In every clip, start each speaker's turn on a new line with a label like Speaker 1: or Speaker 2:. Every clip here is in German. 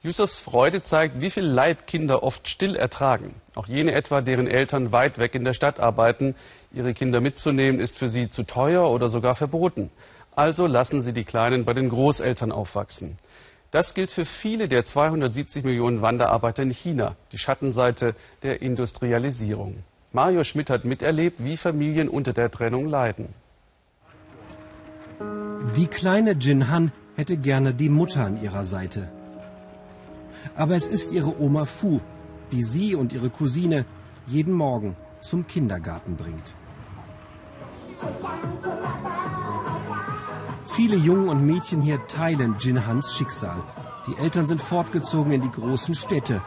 Speaker 1: Yusufs Freude zeigt, wie viel Leid Kinder oft still ertragen. Auch jene etwa, deren Eltern weit weg in der Stadt arbeiten. Ihre Kinder mitzunehmen ist für sie zu teuer oder sogar verboten. Also lassen sie die Kleinen bei den Großeltern aufwachsen. Das gilt für viele der 270 Millionen Wanderarbeiter in China, die Schattenseite der Industrialisierung. Mario Schmidt hat miterlebt, wie Familien unter der Trennung leiden.
Speaker 2: Die kleine Jin Han hätte gerne die Mutter an ihrer Seite. Aber es ist ihre Oma Fu, die sie und ihre Cousine jeden Morgen zum Kindergarten bringt. Viele Jungen und Mädchen hier teilen Jin Hans Schicksal. Die Eltern sind fortgezogen in die großen Städte,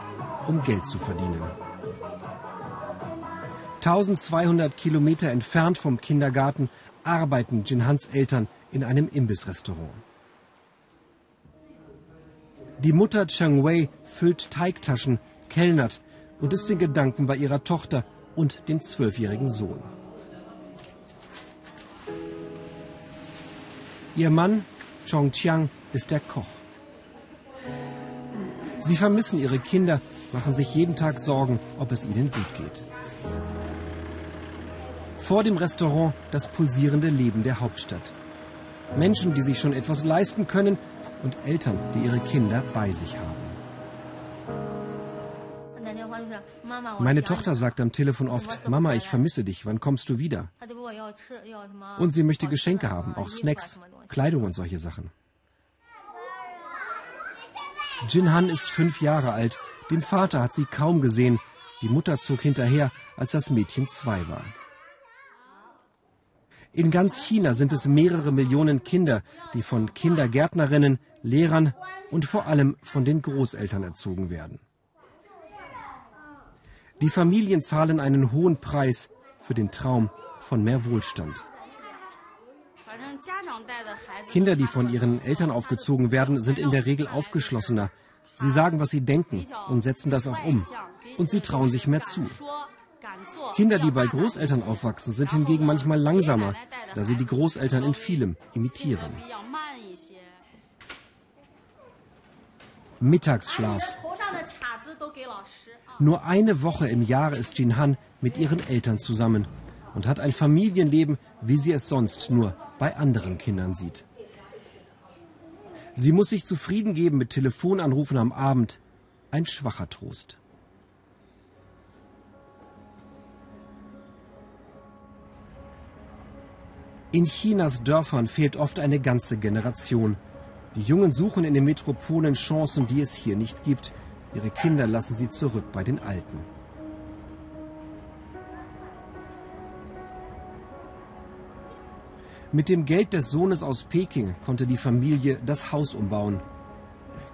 Speaker 2: um Geld zu verdienen. 1200 Kilometer entfernt vom Kindergarten arbeiten Jin Hans Eltern in einem Imbissrestaurant. Die Mutter Cheng Wei füllt Teigtaschen, kellnert und ist in Gedanken bei ihrer Tochter und dem zwölfjährigen Sohn. Ihr Mann, Chong Chiang, ist der Koch. Sie vermissen ihre Kinder, machen sich jeden Tag Sorgen, ob es ihnen gut geht. Vor dem Restaurant das pulsierende Leben der Hauptstadt. Menschen, die sich schon etwas leisten können und Eltern, die ihre Kinder bei sich haben. Meine Tochter sagt am Telefon oft, Mama, ich vermisse dich, wann kommst du wieder? Und sie möchte Geschenke haben, auch Snacks, Kleidung und solche Sachen. Jin Han ist fünf Jahre alt. Den Vater hat sie kaum gesehen. Die Mutter zog hinterher, als das Mädchen zwei war. In ganz China sind es mehrere Millionen Kinder, die von Kindergärtnerinnen, Lehrern und vor allem von den Großeltern erzogen werden. Die Familien zahlen einen hohen Preis für den Traum von mehr Wohlstand. Kinder, die von ihren Eltern aufgezogen werden, sind in der Regel aufgeschlossener. Sie sagen, was sie denken und setzen das auch um. Und sie trauen sich mehr zu. Kinder, die bei Großeltern aufwachsen, sind hingegen manchmal langsamer, da sie die Großeltern in vielem imitieren. Mittagsschlaf. Nur eine Woche im Jahr ist Jin Han mit ihren Eltern zusammen und hat ein Familienleben, wie sie es sonst nur bei anderen Kindern sieht. Sie muss sich zufrieden geben mit Telefonanrufen am Abend. Ein schwacher Trost. In Chinas Dörfern fehlt oft eine ganze Generation. Die Jungen suchen in den Metropolen Chancen, die es hier nicht gibt. Ihre Kinder lassen sie zurück bei den Alten. Mit dem Geld des Sohnes aus Peking konnte die Familie das Haus umbauen.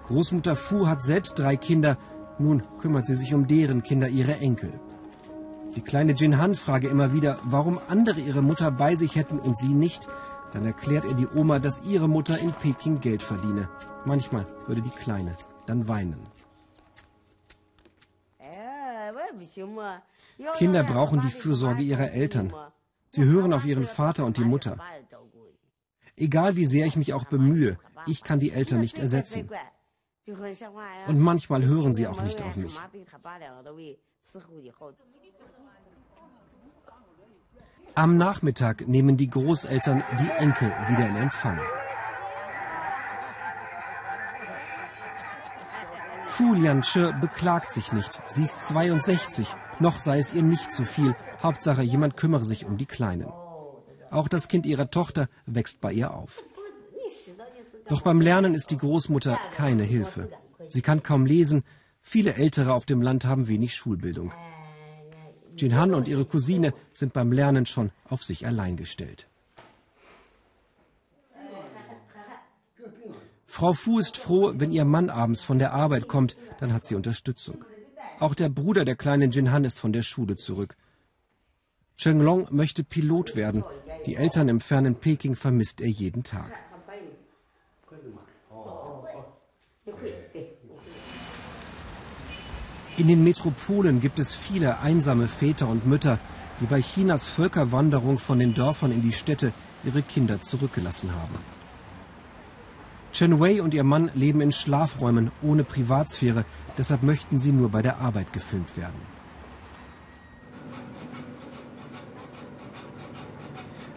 Speaker 2: Großmutter Fu hat selbst drei Kinder, nun kümmert sie sich um deren Kinder, ihre Enkel. Die kleine Jin Han frage immer wieder, warum andere ihre Mutter bei sich hätten und sie nicht. Dann erklärt ihr die Oma, dass ihre Mutter in Peking Geld verdiene. Manchmal würde die Kleine dann weinen. Kinder brauchen die Fürsorge ihrer Eltern. Sie hören auf ihren Vater und die Mutter. Egal wie sehr ich mich auch bemühe, ich kann die Eltern nicht ersetzen. Und manchmal hören sie auch nicht auf mich. Am Nachmittag nehmen die Großeltern die Enkel wieder in Empfang. Fu Lianche beklagt sich nicht. Sie ist 62. Noch sei es ihr nicht zu viel. Hauptsache, jemand kümmere sich um die Kleinen. Auch das Kind ihrer Tochter wächst bei ihr auf. Doch beim Lernen ist die Großmutter keine Hilfe. Sie kann kaum lesen. Viele Ältere auf dem Land haben wenig Schulbildung. Jinhan und ihre Cousine sind beim Lernen schon auf sich allein gestellt. Frau Fu ist froh, wenn ihr Mann abends von der Arbeit kommt, dann hat sie Unterstützung. Auch der Bruder der kleinen Jinhan ist von der Schule zurück. Cheng Long möchte Pilot werden. Die Eltern im fernen Peking vermisst er jeden Tag. In den Metropolen gibt es viele einsame Väter und Mütter, die bei Chinas Völkerwanderung von den Dörfern in die Städte ihre Kinder zurückgelassen haben. Chen Wei und ihr Mann leben in Schlafräumen ohne Privatsphäre. Deshalb möchten sie nur bei der Arbeit gefilmt werden.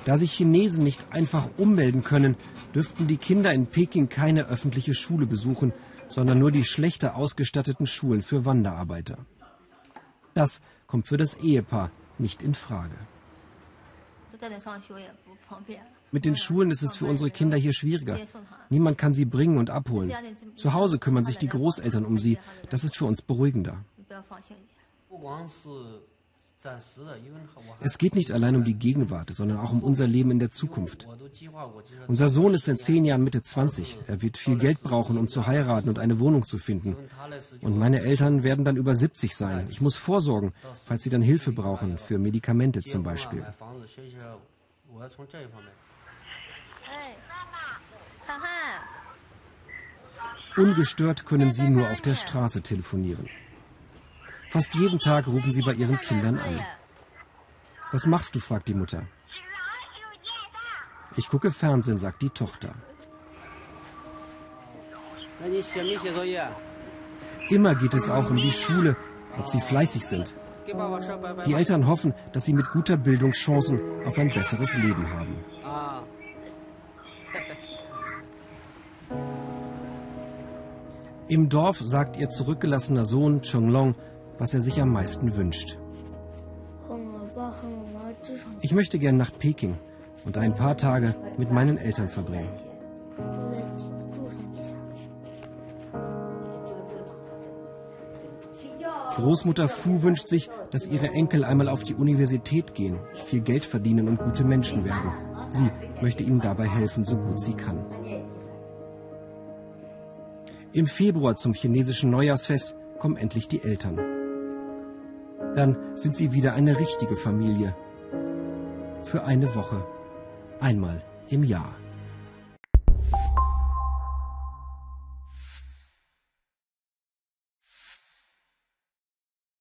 Speaker 2: Da sich Chinesen nicht einfach ummelden können, dürften die Kinder in Peking keine öffentliche Schule besuchen, sondern nur die schlechter ausgestatteten Schulen für Wanderarbeiter. Das kommt für das Ehepaar nicht in Frage. Mit den Schulen ist es für unsere Kinder hier schwieriger. Niemand kann sie bringen und abholen. Zu Hause kümmern sich die Großeltern um sie. Das ist für uns beruhigender. Es geht nicht allein um die Gegenwart, sondern auch um unser Leben in der Zukunft. Unser Sohn ist in zehn Jahren Mitte 20. Er wird viel Geld brauchen, um zu heiraten und eine Wohnung zu finden. Und meine Eltern werden dann über 70 sein. Ich muss vorsorgen, falls sie dann Hilfe brauchen, für Medikamente zum Beispiel. Ungestört können sie nur auf der Straße telefonieren. Fast jeden Tag rufen sie bei ihren Kindern an. Was machst du? fragt die Mutter. Ich gucke Fernsehen, sagt die Tochter. Immer geht es auch um die Schule, ob sie fleißig sind. Die Eltern hoffen, dass sie mit guter Bildung Chancen auf ein besseres Leben haben. Im Dorf sagt ihr zurückgelassener Sohn Chonglong, was er sich am meisten wünscht. Ich möchte gern nach Peking und ein paar Tage mit meinen Eltern verbringen. Großmutter Fu wünscht sich, dass ihre Enkel einmal auf die Universität gehen, viel Geld verdienen und gute Menschen werden. Sie möchte ihnen dabei helfen, so gut sie kann. Im Februar zum chinesischen Neujahrsfest kommen endlich die Eltern. Dann sind sie wieder eine richtige Familie. Für eine Woche. Einmal im Jahr.